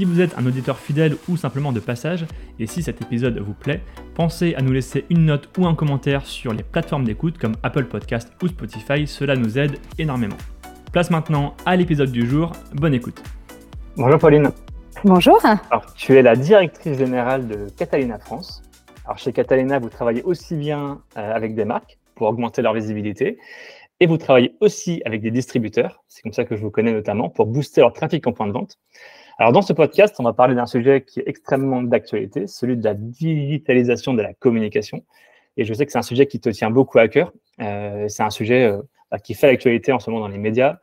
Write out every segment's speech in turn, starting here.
Si vous êtes un auditeur fidèle ou simplement de passage, et si cet épisode vous plaît, pensez à nous laisser une note ou un commentaire sur les plateformes d'écoute comme Apple Podcast ou Spotify, cela nous aide énormément. Place maintenant à l'épisode du jour, bonne écoute. Bonjour Pauline. Bonjour. Alors, tu es la directrice générale de Catalina France. Alors, chez Catalina, vous travaillez aussi bien euh, avec des marques pour augmenter leur visibilité et vous travaillez aussi avec des distributeurs, c'est comme ça que je vous connais notamment, pour booster leur trafic en point de vente. Alors, dans ce podcast, on va parler d'un sujet qui est extrêmement d'actualité, celui de la digitalisation de la communication. Et je sais que c'est un sujet qui te tient beaucoup à cœur. Euh, c'est un sujet euh, bah, qui fait l'actualité en ce moment dans les médias.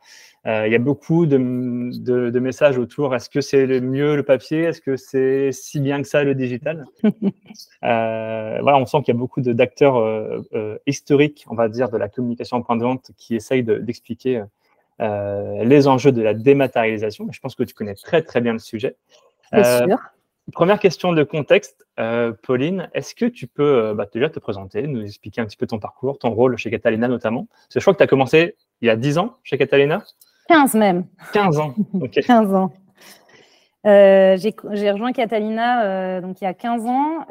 Euh, il y a beaucoup de, de, messages autour. Est-ce que c'est le mieux le papier? Est-ce que c'est si bien que ça le digital? Voilà, on sent qu'il y a beaucoup d'acteurs historiques, on va dire, de la communication en point de vente qui essayent d'expliquer euh, les enjeux de la dématérialisation. Je pense que tu connais très très bien le sujet. Euh, sûr. Première question de contexte, euh, Pauline, est-ce que tu peux bah, déjà te présenter, nous expliquer un petit peu ton parcours, ton rôle chez Catalina notamment? Parce que je crois que tu as commencé il y a 10 ans chez Catalina? 15 même. 15 ans, ok. 15 ans. j'ai rejoint Catalina donc il y a 15 ans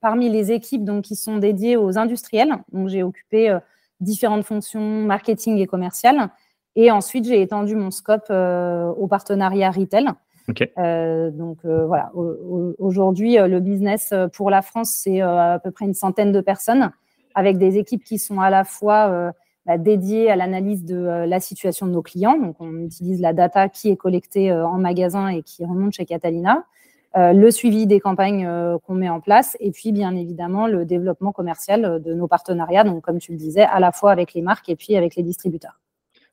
parmi les équipes donc, qui sont dédiées aux industriels. Donc j'ai occupé différentes fonctions marketing et commerciales. Et ensuite, j'ai étendu mon scope euh, au partenariat retail. Euh, donc euh, voilà, aujourd'hui, le business pour la France, c'est à peu près une centaine de personnes avec des équipes qui sont à la fois bah, dédiées à l'analyse de la situation de nos clients. Donc on utilise la data qui est collectée en magasin et qui remonte chez Catalina. Euh, le suivi des campagnes euh, qu'on met en place et puis bien évidemment le développement commercial euh, de nos partenariats, donc comme tu le disais, à la fois avec les marques et puis avec les distributeurs.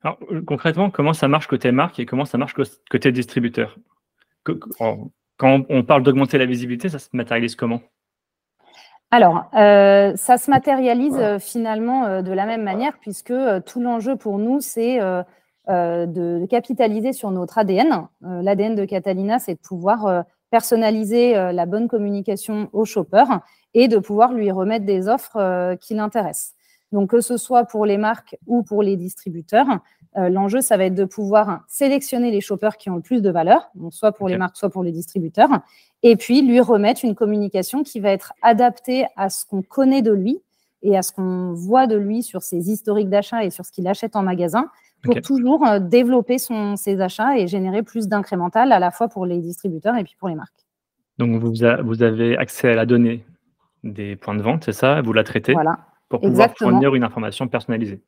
Alors concrètement, comment ça marche côté marque et comment ça marche côté distributeur? Quand on parle d'augmenter la visibilité, ça se matérialise comment? Alors, ça se matérialise finalement de la même manière, puisque tout l'enjeu pour nous, c'est de capitaliser sur notre ADN. L'ADN de Catalina, c'est de pouvoir personnaliser euh, la bonne communication au shopper et de pouvoir lui remettre des offres euh, qui l'intéressent. Donc, que ce soit pour les marques ou pour les distributeurs, euh, l'enjeu, ça va être de pouvoir sélectionner les shoppers qui ont le plus de valeur, donc soit pour les marques, soit pour les distributeurs, et puis lui remettre une communication qui va être adaptée à ce qu'on connaît de lui et à ce qu'on voit de lui sur ses historiques d'achat et sur ce qu'il achète en magasin, pour toujours euh, développer son, ses achats et générer plus d'incrémental à la fois pour les distributeurs et puis pour les marques. Donc, vous, vous avez accès à la donnée des points de vente, c'est ça? Vous la traitez voilà. pour pouvoir fournir une information personnalisée.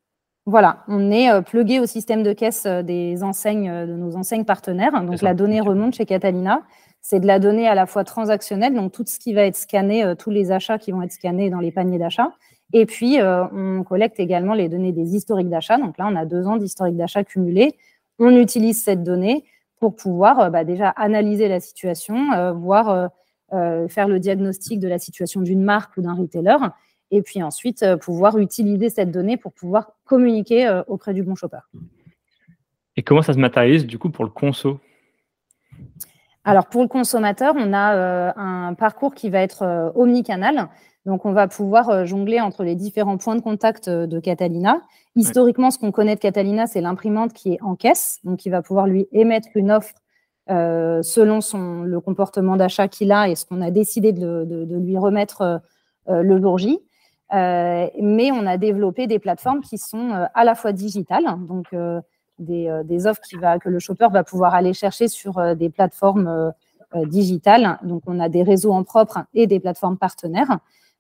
Voilà, on est euh, plugué au système de caisse euh, des enseignes, de nos enseignes partenaires. Donc, la donnée remonte chez Catalina. C'est de la donnée à la fois transactionnelle, donc tout ce qui va être scanné, tous les achats qui vont être scannés dans les paniers d'achat, et puis, euh, on collecte également les données des historiques d'achat. Donc là, on a deux ans d'historique d'achat cumulé. On utilise cette donnée pour pouvoir euh, bah, déjà analyser la situation, euh, voir faire le diagnostic de la situation d'une marque ou d'un retailer, et puis ensuite pouvoir utiliser cette donnée pour pouvoir communiquer auprès du bon shopper. Et comment ça se matérialise du coup pour le conso? Alors pour le consommateur, on a un parcours qui va être omnicanal. Donc, on va pouvoir euh, jongler entre les différents points de contact euh, de Catalina. Historiquement, ce qu'on connaît de Catalina, c'est l'imprimante qui est en caisse, donc il va pouvoir lui émettre une offre euh, selon le comportement d'achat qu'il a et ce qu'on a décidé de, lui remettre le jour mais on a développé des plateformes qui sont à la fois digitales, donc des, offres qui que le shopper va pouvoir aller chercher sur des plateformes digitales. Donc, on a des réseaux en propre et des plateformes partenaires.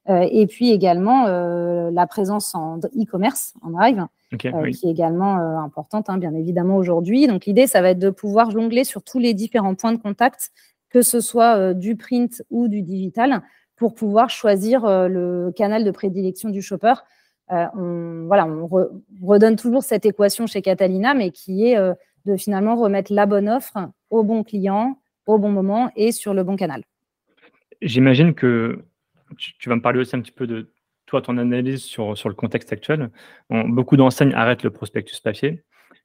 Euh, et puis également euh, la présence en e-commerce, en drive, euh, qui est également importante, hein, bien évidemment, aujourd'hui. Donc l'idée, ça va être de pouvoir jongler sur tous les différents points de contact, que ce soit du print ou du digital, pour pouvoir choisir le canal de prédilection du shopper. on, voilà, on redonne toujours cette équation chez Catalina, mais qui est de finalement remettre la bonne offre au bon client, au bon moment et sur le bon canal. J'imagine que tu, vas me parler aussi un petit peu de toi, ton analyse sur, sur le contexte actuel. beaucoup d'enseignes arrêtent le prospectus papier.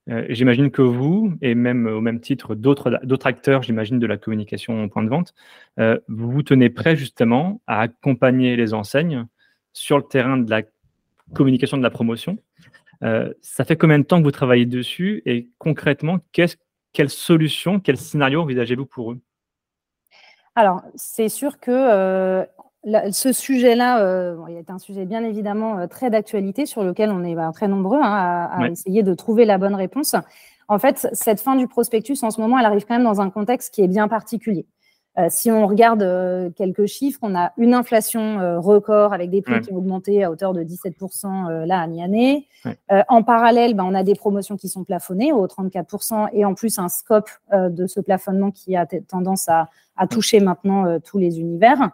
Euh, j'imagine que vous, et même au même titre d'autres acteurs, j'imagine, de la communication au point de vente, euh, vous tenez prêt justement à accompagner les enseignes sur le terrain de la communication de la promotion. Euh, ça fait combien de temps que vous travaillez dessus et concrètement, quelle solution, quel scénario envisagez-vous pour eux? Alors, c'est sûr que ce sujet-là euh, il est un sujet bien évidemment euh, très d'actualité sur lequel on est bah, très nombreux hein, à, essayer de trouver la bonne réponse. En fait, cette fin du prospectus en ce moment, elle arrive quand même dans un contexte qui est bien particulier. Euh, si on regarde quelques chiffres, on a une inflation record avec des prix qui ont augmenté à hauteur de 17% là, année-année. en parallèle, bah, on a des promotions qui sont plafonnées au 34% et en plus un scope de ce plafonnement qui a tendance à, à toucher maintenant tous les univers.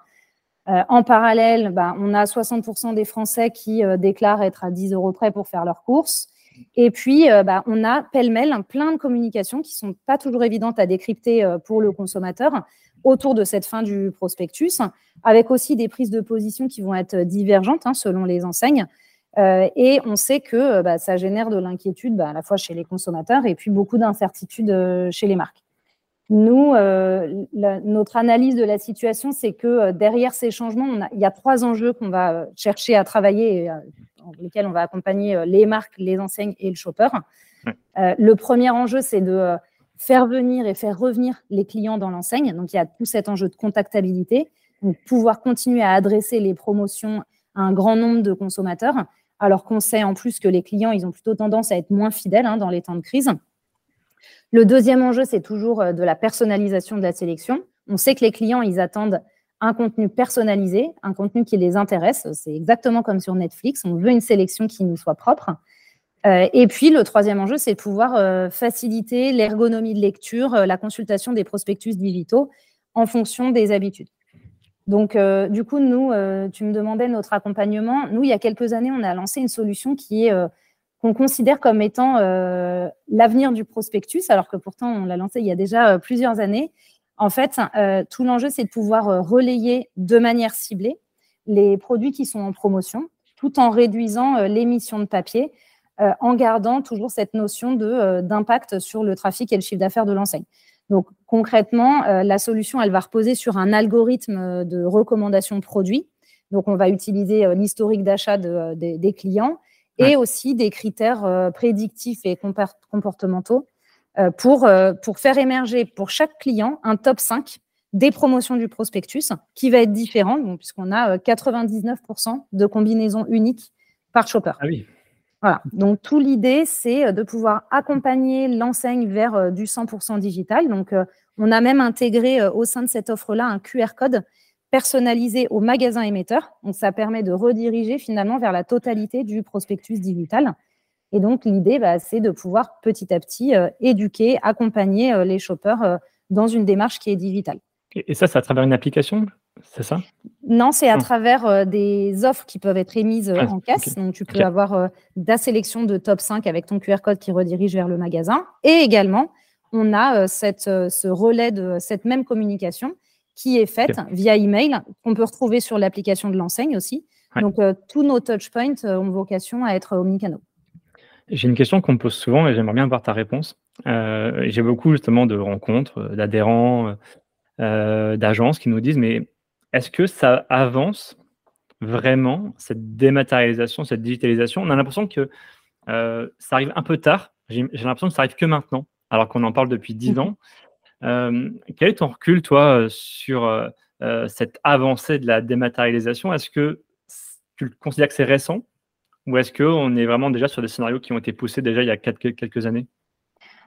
Euh, en parallèle, bah, on a 60% des Français qui euh, déclarent être à 10 euros près pour faire leurs courses. Et puis, euh, bah, on a pêle-mêle plein de communications qui sont pas toujours évidentes à décrypter pour le consommateur autour de cette fin du prospectus, avec aussi des prises de position qui vont être divergentes hein, selon les enseignes. et on sait que bah, ça génère de l'inquiétude à la fois chez les consommateurs et puis beaucoup d'incertitudes chez les marques. Nous, euh, notre analyse de la situation, c'est que euh, derrière ces changements, il y a trois enjeux qu'on va euh, chercher à travailler, et, dans lesquels on va accompagner les marques, les enseignes et le shopper. le premier enjeu, c'est de faire venir et faire revenir les clients dans l'enseigne. Donc, il y a tout cet enjeu de contactabilité, donc pouvoir continuer à adresser les promotions à un grand nombre de consommateurs, alors qu'on sait en plus que les clients, ils ont plutôt tendance à être moins fidèles hein, dans les temps de crise. Le deuxième enjeu, c'est toujours euh, de la personnalisation de la sélection. On sait que les clients, ils attendent un contenu personnalisé, un contenu qui les intéresse. C'est exactement comme sur Netflix. On veut une sélection qui nous soit propre. Euh, et puis, le troisième enjeu, c'est de pouvoir euh, faciliter l'ergonomie de lecture, la consultation des prospectus digitaux en fonction des habitudes. Donc, du coup, nous, tu me demandais notre accompagnement. Nous, il y a quelques années, on a lancé une solution qui est considère comme étant euh, l'avenir du prospectus, alors que pourtant on l'a lancé il y a déjà euh, plusieurs années. En fait, euh, tout l'enjeu, c'est de pouvoir relayer de manière ciblée les produits qui sont en promotion, tout en réduisant l'émission de papier, en gardant toujours cette notion d'impact sur le trafic et le chiffre d'affaires de l'enseigne. Donc concrètement, la solution, elle va reposer sur un algorithme de recommandation de produits. Donc on va utiliser l'historique d'achat des clients et aussi des critères euh, prédictifs et comportementaux euh, pour, euh, pour faire émerger pour chaque client un top 5 des promotions du prospectus qui va être différent, puisqu'on a 99% de combinaisons uniques par shopper. Ah oui. Voilà. Donc, tout l'idée, c'est de pouvoir accompagner l'enseigne vers du 100% digital. Donc, on a même intégré au sein de cette offre-là un QR code personnalisé au magasin émetteur. Donc, ça permet de rediriger finalement vers la totalité du prospectus digital. Et donc, l'idée, bah, c'est de pouvoir petit à petit euh, éduquer, accompagner euh, les shoppers euh, dans une démarche qui est digitale. Et ça, c'est à travers une application c'est ça? Non, c'est à travers des offres qui peuvent être émises ah, en caisse. Donc, tu peux avoir la sélection de top 5 avec ton QR code qui redirige vers le magasin. Et également, on a cette, ce relais de cette même communication qui est faite via email, qu'on peut retrouver sur l'application de l'enseigne aussi. Donc, euh, tous nos touchpoints euh, ont vocation à être omnicanaux. J'ai une question qu'on me pose souvent et j'aimerais bien voir ta réponse. Euh, j'ai beaucoup justement de rencontres, d'adhérents, d'agences qui nous disent, mais est-ce que ça avance vraiment, cette dématérialisation, cette digitalisation? On a l'impression que ça arrive un peu tard. J'ai l'impression que ça arrive que maintenant, alors qu'on en parle depuis dix mhm. ans. Euh, quel est ton recul, toi, euh, sur euh, cette avancée de la dématérialisation? Est-ce que tu considères que c'est récent? Ou est-ce qu'on est vraiment déjà sur des scénarios qui ont été poussés déjà il y a quelques années?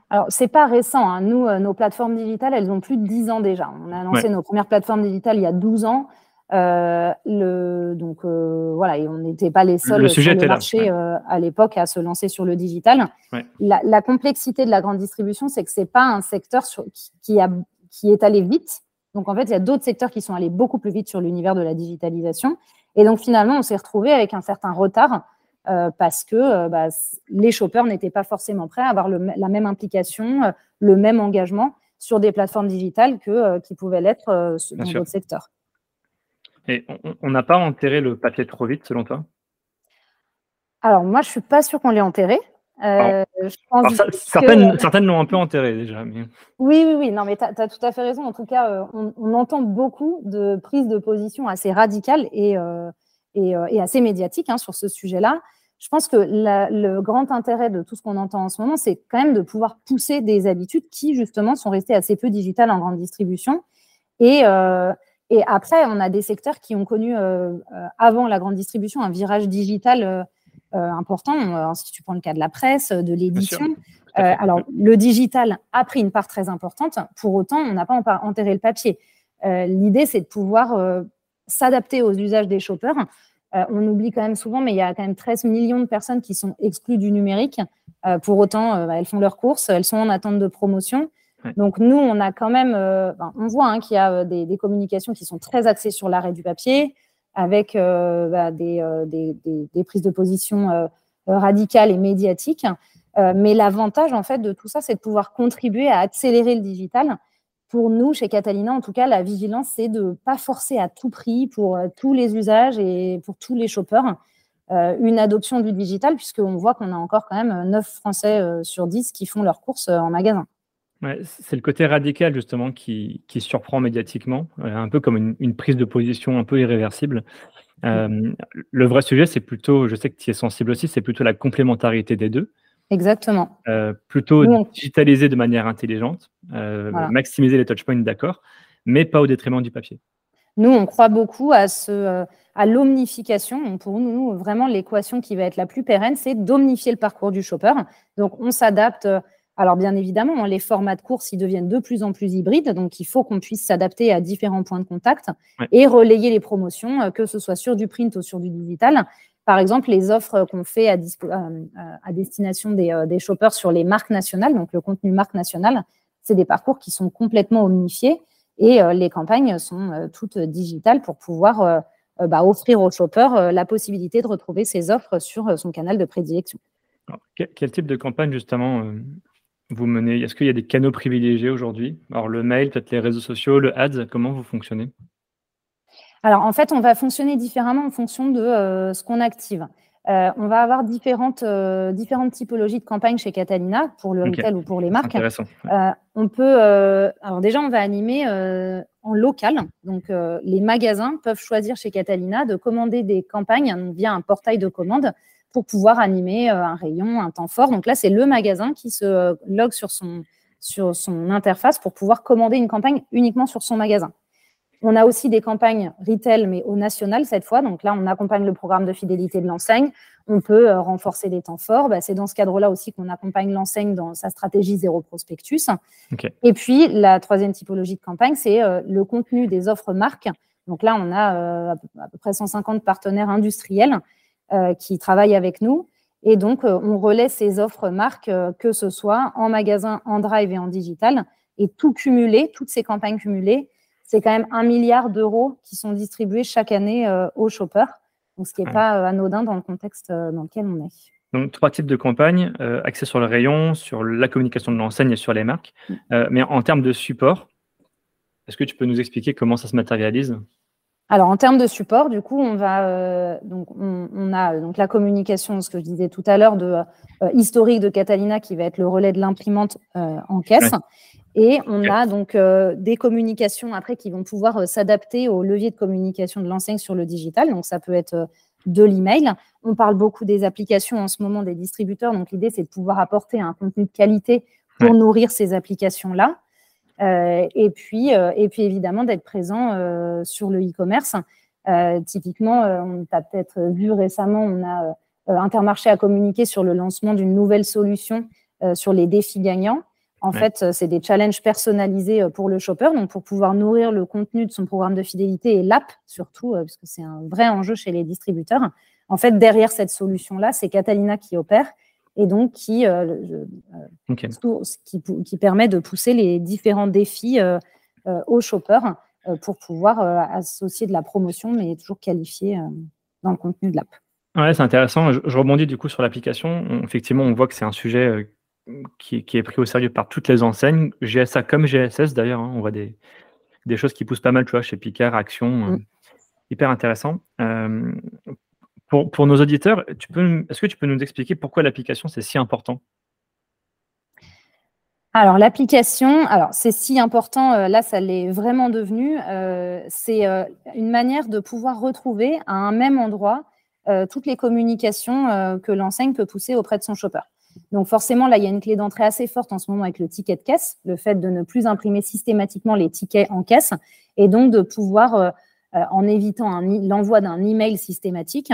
Alors, c'est pas récent. Hein. Nous, nos plateformes digitales, elles ont plus de 10 ans déjà. On a lancé nos premières plateformes digitales il y a 12 ans. Euh, le, donc euh, voilà, et on n'était pas les seuls le sur le marché euh, à l'époque à se lancer sur le digital. La, la, complexité de la grande distribution, c'est que c'est pas un secteur sur, qui, a, qui est allé vite. Donc en fait, il y a d'autres secteurs qui sont allés beaucoup plus vite sur l'univers de la digitalisation. Et donc finalement, on s'est retrouvé avec un certain retard parce que bah, les shoppers n'étaient pas forcément prêts à avoir le, la même implication, le même engagement sur des plateformes digitales que qui pouvaient l'être dans d'autres secteurs. Et on n'a pas enterré le papier trop vite, selon toi? Alors, moi, je ne suis pas sûre qu'on l'ait enterré. Euh, certaines, l'ont un peu enterré déjà. Oui, oui, oui. Non, mais tu as, tout à fait raison. En tout cas, euh, on, entend beaucoup de prises de position assez radicales et, euh, et, assez médiatiques hein, sur ce sujet-là. Je pense que le grand intérêt de tout ce qu'on entend en ce moment, c'est quand même de pouvoir pousser des habitudes qui, justement, sont restées assez peu digitales en grande distribution. Et, et après, on a des secteurs qui ont connu, avant la grande distribution, un virage digital euh, important. Euh, si tu prends le cas de la presse, de l'édition. Euh, alors, le digital a pris une part très importante. Pour autant, on n'a pas enterré le papier. L'idée, c'est de pouvoir s'adapter aux usages des shoppers. on oublie quand même souvent, mais il y a quand même 13 millions de personnes qui sont exclues du numérique. pour autant, elles font leurs courses, elles sont en attente de promotion. Donc nous, on a quand même, on voit hein, qu'il y a des, des, communications qui sont très axées sur l'arrêt du papier, avec euh, bah, euh, des, des, prises de position euh, radicales et médiatiques. mais l'avantage, en fait, de tout ça, c'est de pouvoir contribuer à accélérer le digital. Pour nous, chez Catalina, en tout cas, la vigilance, c'est de ne pas forcer à tout prix pour tous les usages et pour tous les shoppers une adoption du digital, puisqu'on voit qu'on a encore quand même 9 Français sur 10 qui font leurs courses en magasin c'est le côté radical justement qui, surprend médiatiquement, euh, un peu comme une, prise de position un peu irréversible. Euh, le vrai sujet, c'est plutôt, je sais que tu es sensible aussi, c'est plutôt la complémentarité des deux. Exactement. Euh, plutôt digitaliser de manière intelligente, maximiser les touchpoints, d'accord, mais pas au détriment du papier. Nous, on croit beaucoup à, ce, à l'omnification. Pour nous, vraiment, l'équation qui va être la plus pérenne, c'est d'omnifier le parcours du shopper. Donc, on s'adapte alors bien évidemment, hein, les formats de course, ils deviennent de plus en plus hybrides, donc il faut qu'on puisse s'adapter à différents points de contact et relayer les promotions, euh, que ce soit sur du print ou sur du digital. Par exemple, les offres qu'on fait à, euh, à destination euh, des, shoppers sur les marques nationales, donc le contenu marque nationale, c'est des parcours qui sont complètement omnifiés et les campagnes sont toutes digitales pour pouvoir bah, offrir aux shoppers la possibilité de retrouver ses offres sur son canal de prédilection. quel type de campagne justement vous menez Est-ce qu'il y a des canaux privilégiés aujourd'hui? Alors le mail, peut-être les réseaux sociaux, le ads, comment vous fonctionnez? Alors en fait, on va fonctionner différemment en fonction de euh, ce qu'on active. Euh, on va avoir différentes, euh, différentes typologies de campagnes chez Catalina pour le retail ou pour les marques. Intéressant. on peut, alors déjà, on va animer en local. Donc, les magasins peuvent choisir chez Catalina de commander des campagnes via un portail de commande pour pouvoir animer euh, un rayon, un temps fort. Donc là, c'est le magasin qui se euh, log sur son, sur son interface pour pouvoir commander une campagne uniquement sur son magasin. On a aussi des campagnes retail, mais au national cette fois. Donc là, on accompagne le programme de fidélité de l'enseigne. On peut euh, renforcer les temps forts. Bah, c'est dans ce cadre-là aussi qu'on accompagne l'enseigne dans sa stratégie zéro prospectus. Et puis, la troisième typologie de campagne, c'est le contenu des offres marques. Donc là, on a à peu près 150 partenaires industriels qui travaillent avec nous. Et donc, euh, on relaie ces offres marques, euh, que ce soit en magasin, en drive et en digital. Et tout cumulé, toutes ces campagnes cumulées, c'est quand même un milliard d'euros qui sont distribués chaque année aux shoppers. Donc, ce qui n'est pas anodin dans le contexte dans lequel on est. Donc, trois types de campagnes, axées sur le rayon, sur la communication de l'enseigne et sur les marques. Mm. mais en termes de support, est-ce que tu peux nous expliquer comment ça se matérialise? Alors, en termes de support, du coup, on va euh, donc on, a donc la communication, ce que je disais tout à l'heure, de euh, historique de Catalina qui va être le relais de l'imprimante euh, en caisse. Et on a donc des communications après qui vont pouvoir s'adapter au levier de communication de l'enseigne sur le digital. Donc, ça peut être de l'email. On parle beaucoup des applications en ce moment des distributeurs. Donc, l'idée, c'est de pouvoir apporter un contenu de qualité pour nourrir ces applications-là. Euh, et, puis, euh, et puis, évidemment, d'être présent euh, sur le e-commerce. typiquement, on t'a peut-être vu récemment, on a Intermarché à communiquer sur le lancement d'une nouvelle solution sur les défis gagnants. En fait, c'est des challenges personnalisés pour le shopper, donc pour pouvoir nourrir le contenu de son programme de fidélité et l'app surtout, parce que c'est un vrai enjeu chez les distributeurs. En fait, derrière cette solution-là, c'est Catalina qui opère et donc qui, euh, euh, qui, permet de pousser les différents défis euh, aux shoppers pour pouvoir associer de la promotion, mais toujours qualifié dans le contenu de l'app. Ouais, c'est intéressant. Je, rebondis du coup sur l'application. Effectivement, on voit que c'est un sujet qui, est pris au sérieux par toutes les enseignes, GSA comme GSS d'ailleurs. Hein. on voit des, des, choses qui poussent pas mal, tu vois, chez Picard, Action. Mm. hyper intéressant. Pour, nos auditeurs, est-ce que tu peux nous expliquer pourquoi l'application, c'est si important? Alors l'application, alors c'est si important, euh, là ça l'est vraiment devenu. Euh, c'est euh, une manière de pouvoir retrouver à un même endroit toutes les communications que l'enseigne peut pousser auprès de son shopper. Donc forcément là il y a une clé d'entrée assez forte en ce moment avec le ticket de caisse, le fait de ne plus imprimer systématiquement les tickets en caisse et donc de pouvoir en évitant l'envoi d'un email systématique,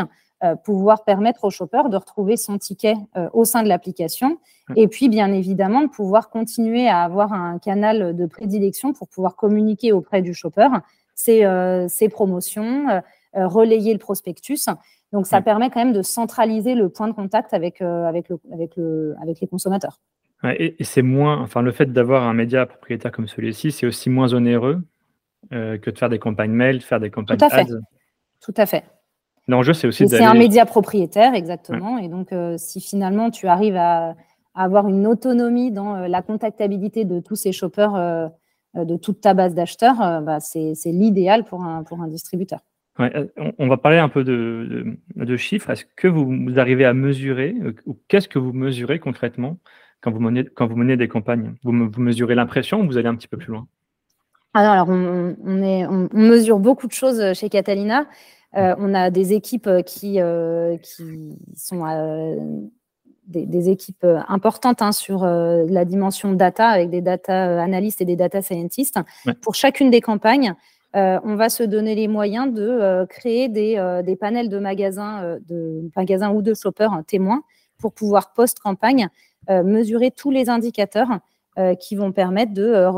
pouvoir permettre au shopper de retrouver son ticket euh, au sein de l'application. Et puis, bien évidemment, de pouvoir continuer à avoir un canal de prédilection pour pouvoir communiquer auprès du shopper ses, euh, promotions, relayer le prospectus. Donc, ça permet quand même de centraliser le point de contact avec, avec, le, avec, le, avec les consommateurs. et, c'est moins, enfin, le fait d'avoir un média propriétaire comme celui-ci, c'est aussi moins onéreux que de faire des campagnes mail, de faire des campagnes Tout à fait. Tout à fait. L'enjeu, c'est aussi C'est un média propriétaire, exactement. Et donc, euh, si finalement tu arrives à, avoir une autonomie dans euh, la contactabilité de tous ces shoppers, euh, de toute ta base d'acheteurs, bah, c'est l'idéal pour un, pour un distributeur. on, va parler un peu de, de, chiffres. Est-ce que vous, arrivez à mesurer, ou qu'est-ce que vous mesurez concrètement quand vous menez, quand vous menez des campagnes? Vous, mesurez l'impression ou vous allez un petit peu plus loin? Alors, on, est, on, mesure beaucoup de choses chez Catalina. Euh, on a des équipes euh, qui, euh, qui sont des, équipes importantes hein, sur la dimension data, avec des data analystes et des data scientists. Pour chacune des campagnes, on va se donner les moyens de créer des, panels de magasins, de magasins ou de shoppers hein, témoins pour pouvoir post-campagne mesurer tous les indicateurs qui vont permettre de,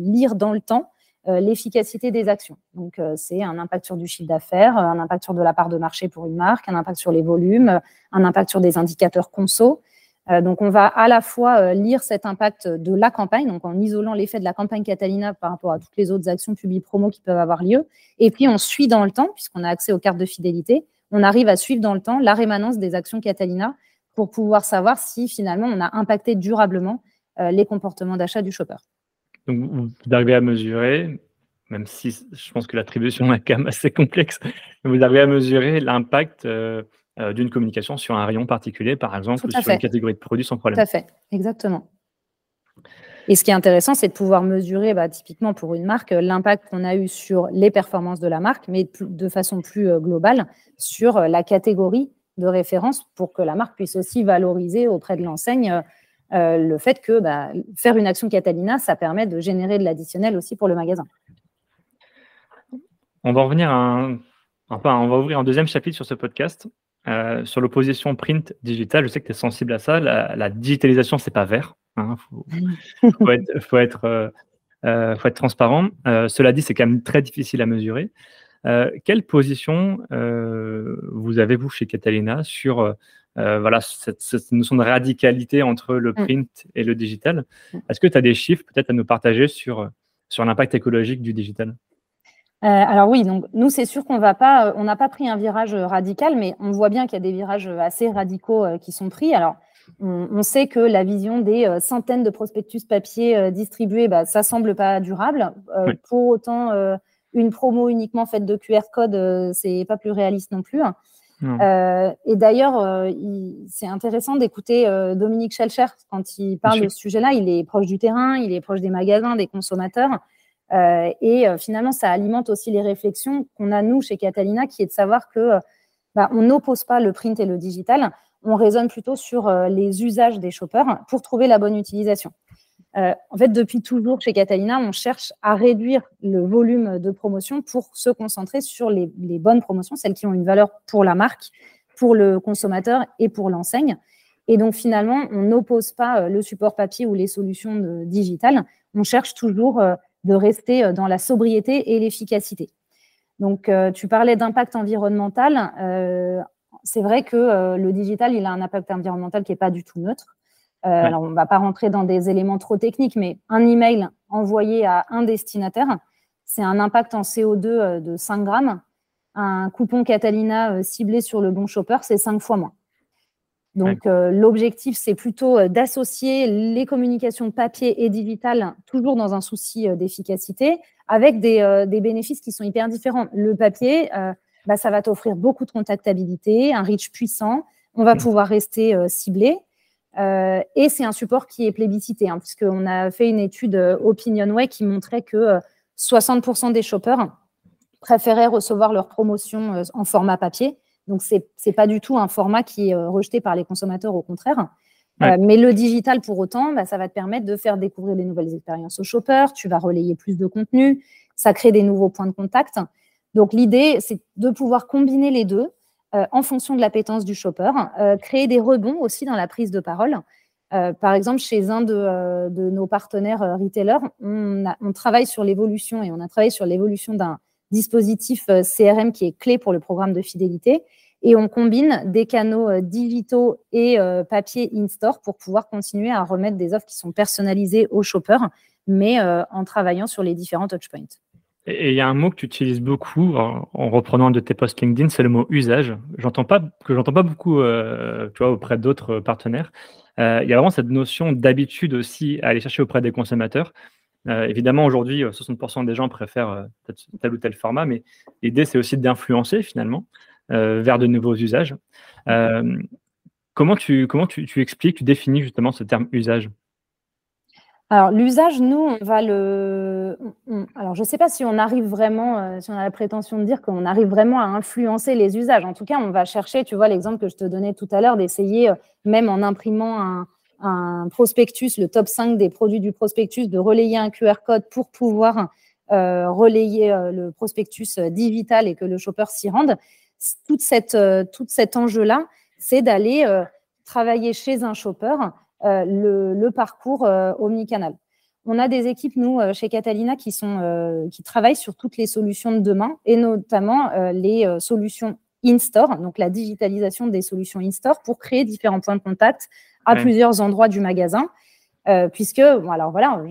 lire dans le temps l'efficacité des actions. Donc, euh, c'est un impact sur du chiffre d'affaires, un impact sur de la part de marché pour une marque, un impact sur les volumes, un impact sur des indicateurs conso. Euh, donc, on va à la fois lire cet impact de la campagne, donc en isolant l'effet de la campagne Catalina par rapport à toutes les autres actions publiques promo qui peuvent avoir lieu. Et puis, on suit dans le temps, puisqu'on a accès aux cartes de fidélité, on arrive à suivre dans le temps la rémanence des actions Catalina pour pouvoir savoir si finalement on a impacté durablement les comportements d'achat du shopper. Donc, vous arrivez à mesurer, même si je pense que l'attribution est quand même assez complexe, vous arrivez à mesurer l'impact euh, euh, d'une communication sur un rayon particulier, par exemple, ou sur une catégorie de produits sans problème. Tout à fait, exactement. Et ce qui est intéressant, c'est de pouvoir mesurer, bah, typiquement pour une marque, l'impact qu'on a eu sur les performances de la marque, mais de façon plus euh, globale sur la catégorie de référence pour que la marque puisse aussi valoriser auprès de l'enseigne euh, le fait que bah, faire une action Catalina, ça permet de générer de l'additionnel aussi pour le magasin. On va revenir un, enfin, on va ouvrir un deuxième chapitre sur ce podcast. Euh, sur l'opposition print digital, je sais que tu es sensible à ça. La, digitalisation, c'est pas vert. Il hein. faut, être, faut, être, euh, faut, être, transparent. cela dit, c'est quand même très difficile à mesurer. quelle position vous avez, vous, chez Catalina, sur euh, voilà, cette, notion de radicalité entre le mm. print et le digital? Mm. Est-ce que tu as des chiffres peut-être à nous partager sur, sur l'impact écologique du digital? Euh, alors oui, donc nous c'est sûr qu'on va pas, euh, on n'a pas pris un virage radical, mais on voit bien qu'il y a des virages assez radicaux qui sont pris. Alors on, sait que la vision des centaines de prospectus papier distribués, bah, ça semble pas durable. Pour autant, une promo uniquement faite de QR code, c'est pas plus réaliste non plus. Euh, et d'ailleurs, euh, c'est intéressant d'écouter euh, Dominique Schelcher quand il parle de ce sujet-là. Il est proche du terrain, il est proche des magasins, des consommateurs. Et finalement, ça alimente aussi les réflexions qu'on a, nous, chez Catalina, qui est de savoir que bah, on n'oppose pas le print et le digital, on raisonne plutôt sur les usages des shoppers pour trouver la bonne utilisation. Euh, en fait, depuis toujours chez Catalina, on cherche à réduire le volume de promotion pour se concentrer sur les, bonnes promotions, celles qui ont une valeur pour la marque, pour le consommateur et pour l'enseigne. Et donc finalement, on n'oppose pas euh, le support papier ou les solutions digitales. On cherche toujours euh, de rester dans la sobriété et l'efficacité. Donc, tu parlais d'impact environnemental. c'est vrai que le digital, il a un impact environnemental qui n'est pas du tout neutre. Euh, alors, on ne va pas rentrer dans des éléments trop techniques, mais un email envoyé à un destinataire, c'est un impact en CO2 euh, de 5 grammes. Un coupon Catalina euh, ciblé sur le bon shopper, c'est 5 fois moins. Donc, l'objectif, c'est plutôt d'associer les communications papier et digitales, toujours dans un souci d'efficacité, avec des, des, bénéfices qui sont hyper différents. Le papier, bah, ça va t'offrir beaucoup de contactabilité, un reach puissant. On va mmh. pouvoir rester ciblé. Euh, et c'est un support qui est plébiscité, hein, puisqu'on a fait une étude euh, OpinionWay qui montrait que 60% euh, des shoppers préféraient recevoir leur promotion en format papier. Donc, ce n'est pas du tout un format qui est rejeté par les consommateurs, au contraire. mais le digital, pour autant, bah, ça va te permettre de faire découvrir des nouvelles expériences aux shoppers, tu vas relayer plus de contenu, ça crée des nouveaux points de contact. Donc, l'idée, c'est de pouvoir combiner les deux euh, en fonction de l'appétence du shopper, euh, créer des rebonds aussi dans la prise de parole. Euh, par exemple, chez un de, nos partenaires retailers, on, on, travaille sur l'évolution et on a travaillé sur l'évolution d'un dispositif CRM qui est clé pour le programme de fidélité. Et on combine des canaux digitaux et papier in-store pour pouvoir continuer à remettre des offres qui sont personnalisées aux shoppers, mais en travaillant sur les différents touchpoints. Et il y a un mot que tu utilises beaucoup en, reprenant de tes posts LinkedIn, c'est le mot usage. J'entends pas que j'entends pas beaucoup, euh, tu vois, auprès d'autres partenaires. Euh, il y a vraiment cette notion d'habitude aussi à aller chercher auprès des consommateurs. Euh, évidemment, aujourd'hui, 60% des gens préfèrent tel ou tel format, mais l'idée, c'est aussi d'influencer finalement vers de nouveaux usages. comment tu, comment tu, tu expliques, tu définis justement ce terme usage? Alors, l'usage, nous, on va le. alors, je ne sais pas si on arrive vraiment, euh, si on a la prétention de dire qu'on arrive vraiment à influencer les usages. En tout cas, on va chercher, tu vois, l'exemple que je te donnais tout à l'heure, d'essayer, euh, même en imprimant un, prospectus, le top 5 des produits du prospectus, de relayer un QR code pour pouvoir euh, relayer le prospectus digital et que le shopper s'y rende. Tout cet enjeu-là, c'est d'aller travailler chez un shopper euh, le, parcours euh, omnicanal. On a des équipes, nous, euh, chez Catalina, qui travaillent sur toutes les solutions de demain, et notamment les solutions in-store, donc la digitalisation des solutions in-store, pour créer différents points de contact à plusieurs endroits du magasin. puisque, alors voilà,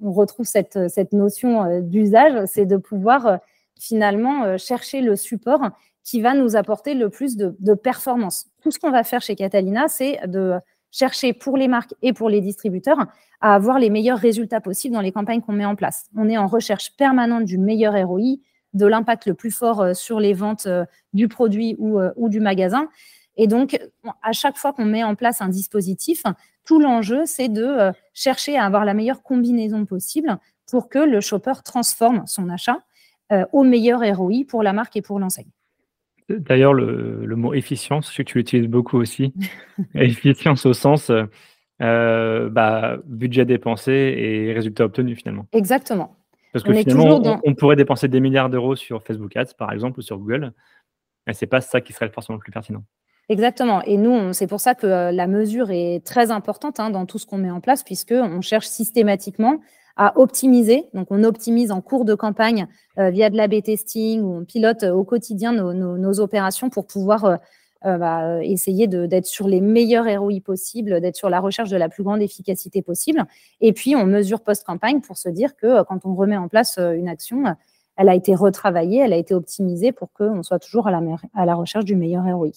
on retrouve cette, cette notion d'usage, c'est de pouvoir finalement chercher le support qui va nous apporter le plus de, de performance. Tout ce qu'on va faire chez Catalina, c'est de chercher pour les marques et pour les distributeurs à avoir les meilleurs résultats possibles dans les campagnes qu'on met en place. On est en recherche permanente du meilleur ROI, de l'impact le plus fort euh, sur les ventes euh, du produit ou, euh, ou du magasin. Et donc, à chaque fois qu'on met en place un dispositif, tout l'enjeu, c'est de chercher à avoir la meilleure combinaison possible pour que le shopper transforme son achat au meilleur ROI pour la marque et pour l'enseigne. D'ailleurs, le, mot efficience, je sais que tu l'utilises beaucoup aussi. efficience au sens euh, bah, budget dépensé et résultat obtenu finalement. Exactement. Parce que finalement, on, pourrait dépenser des milliards d'euros sur Facebook Ads, par exemple, ou sur Google. Mais ce n'est pas ça qui serait forcément le plus pertinent. Exactement. Et nous, c'est pour ça que euh, la mesure est très importante hein, dans tout ce qu'on met en place, puisqu'on cherche systématiquement à optimiser. Donc, on optimise en cours de campagne euh, via de l'A-B testing ou on pilote euh, au quotidien nos, opérations pour pouvoir euh, bah, essayer d'être sur les meilleurs ROI possibles, d'être sur la recherche de la plus grande efficacité possible. Et puis, on mesure post-campagne pour se dire que quand on remet en place une action, elle a été retravaillée, elle a été optimisée pour qu'on soit toujours à la, à la recherche du meilleur ROI.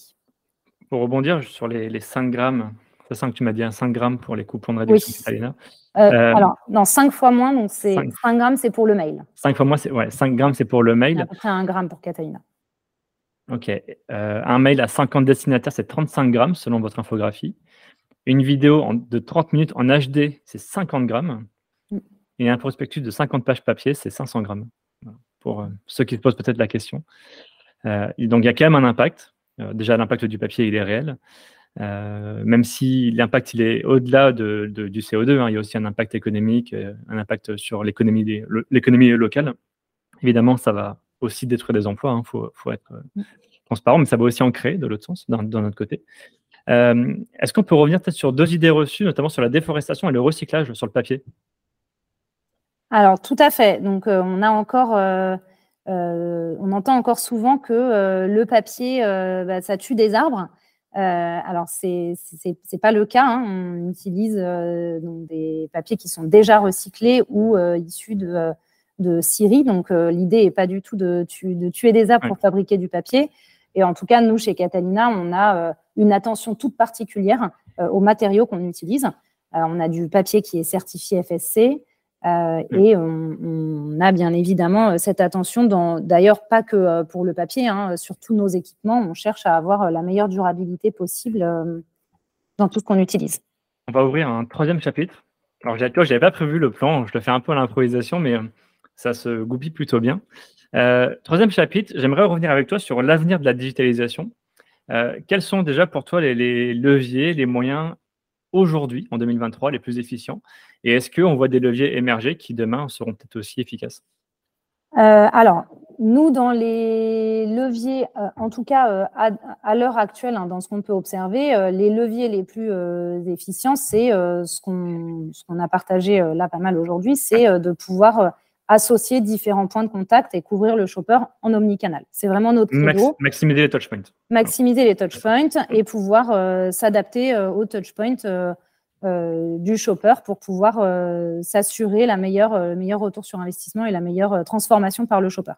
Pour rebondir sur les, les 5 grammes c'est que tu m'as dit un 5 grammes pour les coupons de réduction oui. Euh, euh, alors, non, 5 fois moins, donc c'est 5, grammes, c'est pour le mail. 5 fois moins, c'est ouais, 5 grammes, c'est pour le mail. À peu près 1 gramme pour Catalina. Ok. Euh, un mail à 50 destinataires, c'est 35 grammes selon votre infographie. Une vidéo de 30 minutes en HD, c'est 50 grammes. Mm. Et un prospectus de 50 pages papier, c'est 500 grammes. Pour ceux qui se posent peut-être la question. donc, il y a quand même un impact. déjà, l'impact du papier, il est réel. Euh, même si l'impact il est au-delà de, du CO2, hein, il y a aussi un impact économique, euh, un impact sur l'économie locale. Évidemment, ça va aussi détruire des emplois, il hein, faut, faut, être euh, mm. transparent, mais ça va aussi en créer de l'autre sens, d'un autre côté. Est-ce qu'on peut revenir peut-être sur deux idées reçues, notamment sur la déforestation et le recyclage sur le papier? Alors, tout à fait. Donc, on a encore. on entend encore souvent que le papier, bah, ça tue des arbres. Euh, alors, ce n'est pas le cas. Hein. On utilise euh, des papiers qui sont déjà recyclés ou euh, issus de, de scierie. Donc, l'idée n'est pas du tout de, tuer des arbres pour fabriquer du papier. Et en tout cas, nous, chez Catalina, on a une attention toute particulière aux matériaux qu'on utilise. on a du papier qui est certifié FSC, et on, a bien évidemment cette attention, d'ailleurs pas que pour le papier, hein, sur tous nos équipements, on cherche à avoir la meilleure durabilité possible dans tout ce qu'on utilise. On va ouvrir un troisième chapitre. Alors, je n'avais pas prévu le plan, je le fais un peu à l'improvisation, mais ça se goupille plutôt bien. Euh, troisième chapitre, j'aimerais revenir avec toi sur l'avenir de la digitalisation. Euh, quels sont déjà pour toi les, leviers, les moyens aujourd'hui, en 2023, les plus efficients? Et est-ce qu'on voit des leviers émerger qui demain seront peut-être aussi efficaces? Euh, Alors, nous, dans les leviers, en tout cas à, l'heure actuelle, hein, dans ce qu'on peut observer, les leviers les plus efficients, c'est ce qu'on a partagé là pas mal aujourd'hui, c'est de pouvoir associer différents points de contact et couvrir le shopper en omnicanal. C'est vraiment notre credo. maximiser les touchpoints. Maximiser les touchpoints et pouvoir euh, s'adapter euh, aux touchpoints euh, du shopper pour pouvoir s'assurer la meilleure, le meilleur retour sur investissement et la meilleure transformation par le shopper.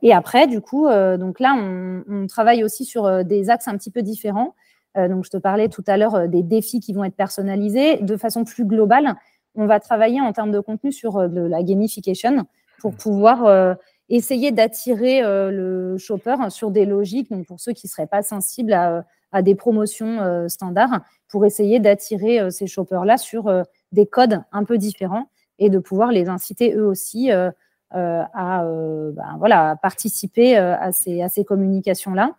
et après, du coup, donc là, on, on, travaille aussi sur des axes un petit peu différents. donc, je te parlais tout à l'heure des défis qui vont être personnalisés de façon plus globale on va travailler en termes de contenu sur euh, de la gamification pour mmh. pouvoir euh, essayer d'attirer euh, le shopper sur des logiques, donc pour ceux qui ne seraient pas sensibles à, des promotions standards, pour essayer d'attirer ces shoppers-là sur des codes un peu différents et de pouvoir les inciter eux aussi à, ben voilà, participer à ces, à ces communications-là.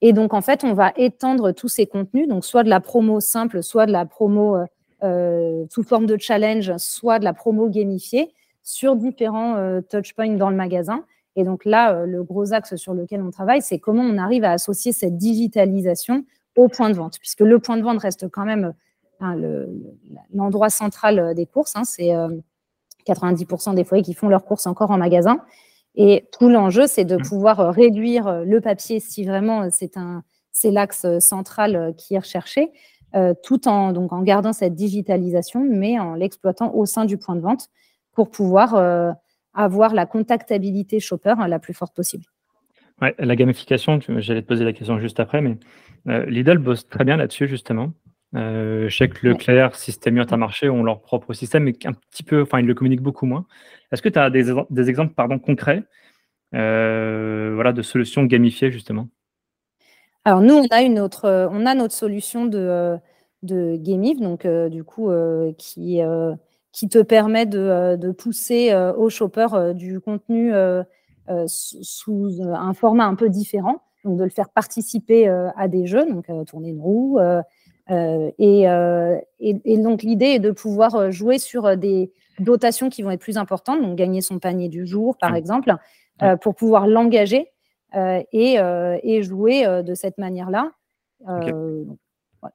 Et donc, en fait, on va étendre tous ces contenus, donc soit de la promo simple, soit de la promo sous forme de challenge, soit de la promo gamifiée sur différents euh, touchpoints dans le magasin. Et donc là, euh, le gros axe sur lequel on travaille, c'est comment on arrive à associer cette digitalisation au point de vente, puisque le point de vente reste quand même l'endroit central des courses. Hein. c'est 90% des foyers qui font leurs courses encore en magasin. Et tout l'enjeu, c'est de mmh. pouvoir réduire le papier si vraiment c'est l'axe central qui est recherché, euh, tout en, donc, en gardant cette digitalisation, mais en l'exploitant au sein du point de vente pour pouvoir euh, avoir la contactabilité shopper hein, la plus forte possible. Ouais, la gamification, j'allais te poser la question juste après, mais euh, Lidl bosse très bien là-dessus, justement. Euh, je sais que Leclerc, Système Intermarché ont leur propre système, mais un petit peu, enfin, ils le communiquent beaucoup moins. Est-ce que tu as des, des, exemples pardon, concrets voilà, de solutions gamifiées, justement? Alors nous, on a une autre, euh, on a notre solution de, euh, de Gamif, donc euh, du coup qui, qui te permet de, pousser au shopper du contenu sous un format un peu différent, donc de le faire participer à des jeux, donc tourner une roue. Et, et, donc l'idée est de pouvoir jouer sur des dotations qui vont être plus importantes, donc gagner son panier du jour par exemple, pour pouvoir l'engager euh, euh, et, jouer euh, de cette manière-là.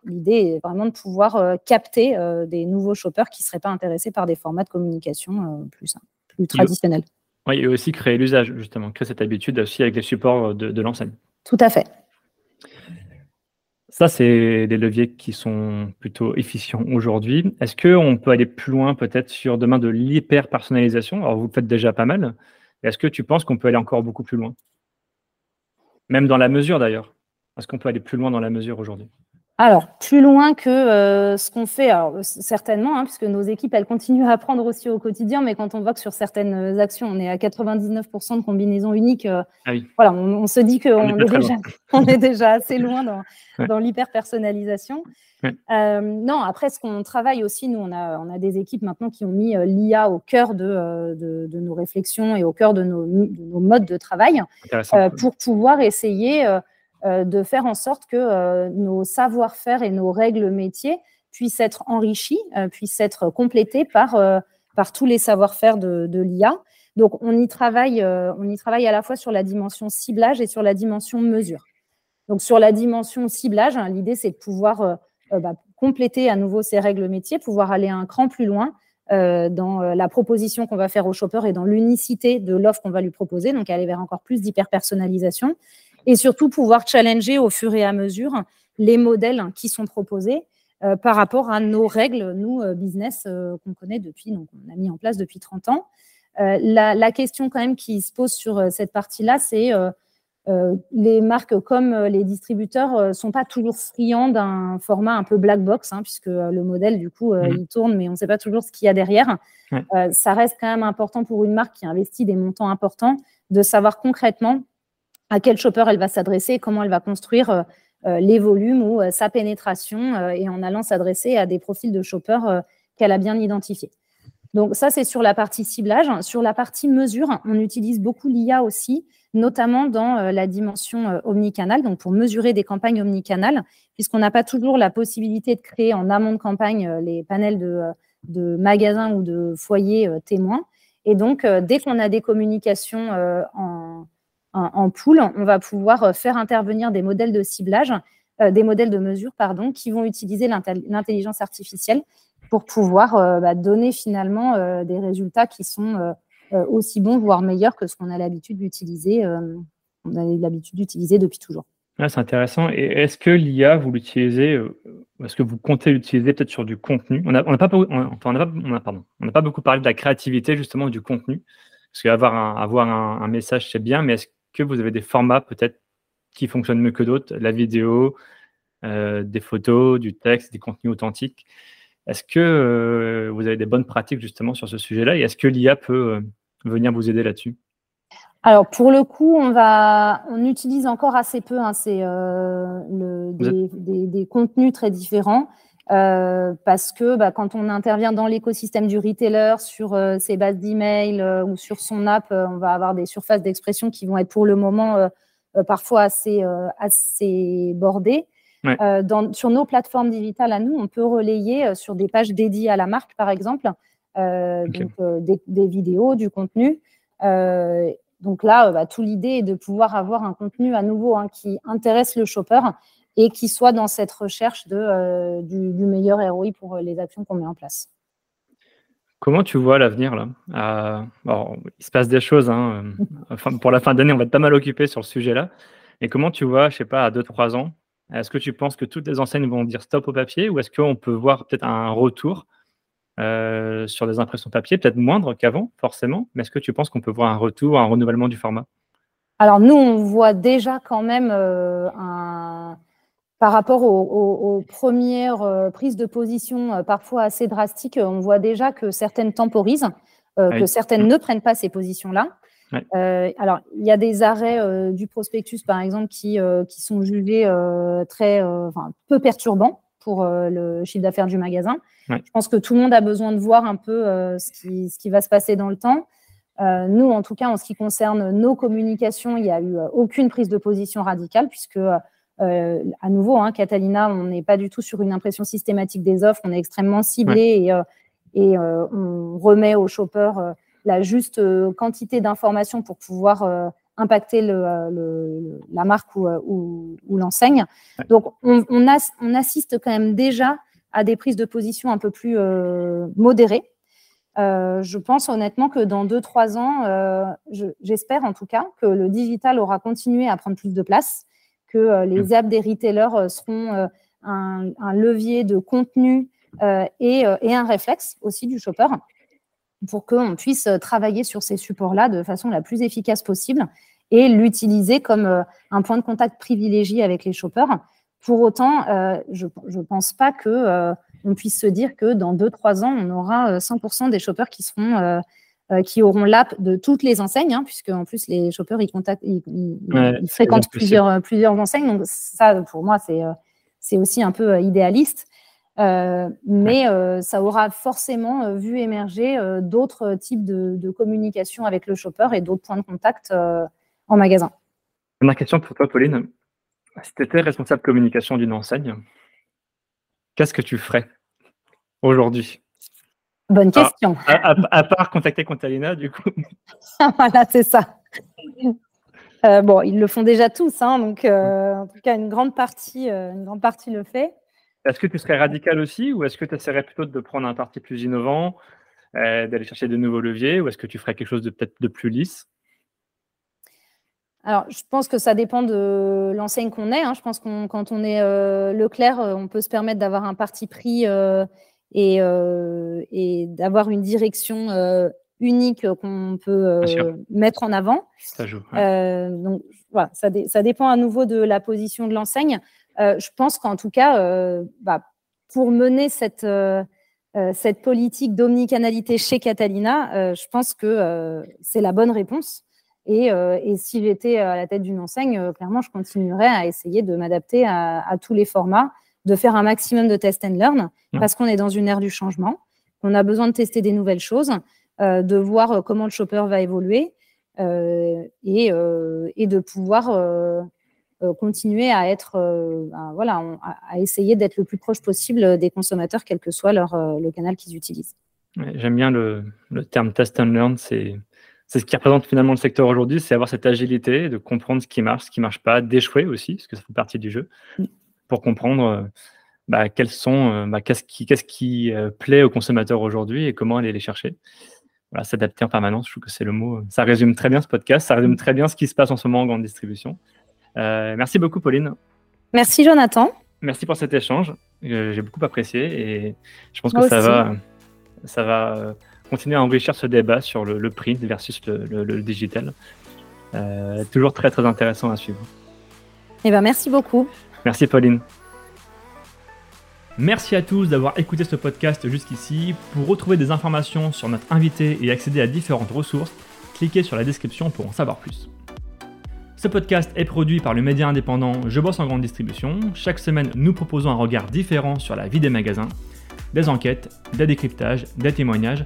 L'idée est vraiment de pouvoir capter des nouveaux shoppers qui ne seraient pas intéressés par des formats de communication plus, plus traditionnels. Oui, et aussi créer l'usage, justement, créer cette habitude aussi avec les supports de, de l'enseigne. Tout à fait. Ça, c'est des leviers qui sont plutôt efficients aujourd'hui. Est-ce qu'on peut aller plus loin peut-être sur demain de l'hyper-personnalisation? Alors, vous le faites déjà pas mal. Est-ce que tu penses qu'on peut aller encore beaucoup plus loin? Même dans la mesure d'ailleurs. Est-ce qu'on peut aller plus loin dans la mesure aujourd'hui alors, plus loin que euh, ce qu'on fait, alors, certainement, hein, puisque nos équipes, elles continuent à apprendre aussi au quotidien, mais quand on voit que sur certaines actions, on est à 99% de combinaisons uniques, euh, ah voilà, on, se dit qu'on est, déjà, on est déjà assez loin dans, dans l'hyper-personnalisation. Euh, non, après, ce qu'on travaille aussi, nous, on a, on a des équipes maintenant qui ont mis l'IA au cœur de, de, nos réflexions et au cœur de nos, de nos modes de travail pour pouvoir essayer euh, de faire en sorte que euh, nos savoir-faire et nos règles métiers puissent être enrichis, euh, puissent être complétés par, par tous les savoir-faire de, l'IA. Donc, on y, travaille, on y travaille à la fois sur la dimension ciblage et sur la dimension mesure. Donc, sur la dimension ciblage, hein, l'idée, c'est de pouvoir bah, compléter à nouveau ces règles métiers, pouvoir aller un cran plus loin dans la proposition qu'on va faire au shopper et dans l'unicité de l'offre qu'on va lui proposer, donc aller vers encore plus d'hyper-personnalisation et surtout pouvoir challenger au fur et à mesure les modèles qui sont proposés euh, par rapport à nos règles, nous, euh, business, euh, qu'on connaît depuis, donc on a mis en place depuis 30 ans. La, question quand même qui se pose sur cette partie-là, c'est les marques comme les distributeurs ne sont pas toujours friands d'un format un peu black box, hein, puisque le modèle, du coup, mmh. il tourne, mais on ne sait pas toujours ce qu'il y a derrière. ça reste quand même important pour une marque qui investit des montants importants de savoir concrètement à quel shopper elle va s'adresser, comment elle va construire les volumes ou sa pénétration et en allant s'adresser à des profils de shoppers qu'elle a bien identifiés. Donc ça, c'est sur la partie ciblage. Sur la partie mesure, on utilise beaucoup l'IA aussi, notamment dans euh, la dimension euh, omnicanal, donc pour mesurer des campagnes omnicanales, puisqu'on n'a pas toujours la possibilité de créer en amont de campagne euh, les panels de, magasins ou de foyers témoins. Et donc, dès qu'on a des communications en, en, pool, on va pouvoir faire intervenir des modèles de ciblage, des modèles de mesure, pardon, qui vont utiliser l'intelligence artificielle pour pouvoir euh, bah, donner finalement euh, des résultats qui sont euh, aussi bons, voire meilleurs que ce qu'on a l'habitude d'utiliser, on a l'habitude d'utiliser depuis toujours. c'est intéressant. Et est-ce que l'IA, vous l'utilisez, est-ce que vous comptez l'utiliser peut-être sur du contenu? On n'a pas, pas, beaucoup parlé de la créativité justement du contenu. Parce qu'avoir un, avoir un, message, c'est bien, mais est-ce que vous avez des formats peut-être qui fonctionnent mieux que d'autres La vidéo, des photos, du texte, des contenus authentiques est-ce que euh, vous avez des bonnes pratiques justement sur ce sujet-là et est-ce que l'IA peut euh, venir vous aider là-dessus? Alors pour le coup, on va, on utilise encore assez peu. Hein, c'est euh, des, contenus très différents parce que bah, quand on intervient dans l'écosystème du retailer sur ses bases d'email ou sur son app, on va avoir des surfaces d'expression qui vont être pour le moment parfois assez assez bordées. Euh, sur nos plateformes digitales à nous, on peut relayer euh, sur des pages dédiées à la marque, par exemple, euh, donc, des, vidéos, du contenu. donc là, bah, tout l'idée est de pouvoir avoir un contenu à nouveau hein, qui intéresse le shopper et qui soit dans cette recherche de, du, meilleur ROI pour les actions qu'on met en place. Comment tu vois l'avenir là? Il se passe des choses. Hein, pour la fin d'année, on va être pas mal occupé sur le sujet-là. Et comment tu vois, je sais pas, à 2-3 ans, est-ce que tu penses que toutes les enseignes vont dire stop au papier ou est-ce qu'on peut voir peut-être un retour euh, sur des impressions papier, peut-être moindre qu'avant, forcément, mais est-ce que tu penses qu'on peut voir un retour, un renouvellement du format? Alors nous, on voit déjà quand même euh, un... par rapport aux, premières euh, prises de position parfois assez drastiques, on voit déjà que certaines temporisent, que certaines ne prennent pas ces positions-là. Euh, alors, il y a des arrêts euh, du prospectus, par exemple, qui, euh, qui sont jugés très, peu perturbants pour le chiffre d'affaires du magasin. Je pense que tout le monde a besoin de voir un peu ce qui, ce, qui, va se passer dans le temps. nous, en tout cas, en ce qui concerne nos communications, il n'y a eu aucune prise de position radicale, puisque, à nouveau, hein, Catalina, on n'est pas du tout sur une impression systématique des offres, on est extrêmement ciblé et, et on remet aux shoppers la juste euh, quantité d'informations pour pouvoir euh, impacter euh, la marque ou, l'enseigne. Donc, on, assiste quand même déjà à des prises de position un peu plus modérées. je pense honnêtement que dans 2-3 ans, j'espère en tout cas que le digital aura continué à prendre plus de place, que les mmh. apps des retailers seront un, levier de contenu et, un réflexe aussi du shopper pour qu'on puisse euh, travailler sur ces supports-là de façon la plus efficace possible et l'utiliser comme euh, un point de contact privilégié avec les shoppers. Pour autant, euh, je ne pense pas qu'on on puisse se dire que dans 2-3 ans, on aura 100% des shoppers qui seront qui auront l'app de toutes les enseignes, hein, puisque en plus les shoppers ils, ils, fréquentent plusieurs, plusieurs enseignes. Donc ça, pour moi, c'est c'est aussi un peu idéaliste. Euh, mais euh, ça aura forcément euh, vu émerger d'autres types de, communication avec le shopper et d'autres points de contact en magasin. Dernière question pour toi, Pauline. Si tu étais responsable communication d'une enseigne, qu'est-ce que tu ferais aujourd'hui? Bonne ah, question. à, part contacter Contalina, du coup. voilà, c'est ça. bon, ils le font déjà tous, hein, donc en tout cas, une grande partie, une grande partie le fait. Est-ce que tu serais radical aussi ou est-ce que tu essaierais plutôt de prendre un parti plus innovant, euh, d'aller chercher de nouveaux leviers ou est-ce que tu ferais quelque chose de peut-être de plus lisse? Alors, je pense que ça dépend de l'enseigne qu'on est. Hein. Je pense qu'on quand on est euh, Leclerc, euh, on peut se permettre d'avoir un parti pris et, et d'avoir une direction unique qu'on peut mettre en avant. Ça joue. donc voilà, ça, ça, dépend à nouveau de la position de l'enseigne. je pense qu'en tout cas, bah, pour mener cette cette politique d'omnicanalité chez Catalina, je pense que c'est la bonne réponse. Et, et si j'étais à la tête d'une enseigne, clairement, je continuerais à essayer de m'adapter à, à, tous les formats, de faire un maximum de test and learn, parce qu'on est dans une ère du changement. On a besoin de tester des nouvelles choses, de voir comment le shopper va évoluer et, et, de pouvoir continuer à être, voilà, à, essayer d'être le plus proche possible des consommateurs, quel que soit leur, le canal qu'ils utilisent. J'aime bien le, le, terme test and learn, c'est c'est ce qui représente finalement le secteur aujourd'hui, c'est avoir cette agilité, de comprendre ce qui marche, ce qui ne marche pas, d'échouer aussi, parce que ça fait partie du jeu, mm. Pour comprendre euh, bah, quels sont, euh, bah, qu'est-ce qui, qu'est-ce qui euh, plaît aux consommateurs aujourd'hui et comment aller les chercher. Voilà, s'adapter en permanence, je trouve que c'est le mot. Ça résume très bien ce podcast, ça résume très bien ce qui se passe en ce moment en grande distribution. merci beaucoup, Pauline. Merci, Jonathan. Merci pour cet échange. J'ai beaucoup apprécié et je pense que ça va, ça va continuer à enrichir ce débat sur le, print versus le, digital. Euh, toujours très très intéressant à suivre. Eh ben, merci beaucoup. Merci Pauline. Merci à tous d'avoir écouté ce podcast jusqu'ici. Pour retrouver des informations sur notre invité et accéder à différentes ressources, cliquez sur la description pour en savoir plus. Ce podcast est produit par le média indépendant Je bosse en grande distribution. Chaque semaine, nous proposons un regard différent sur la vie des magasins, des enquêtes, des décryptages, des témoignages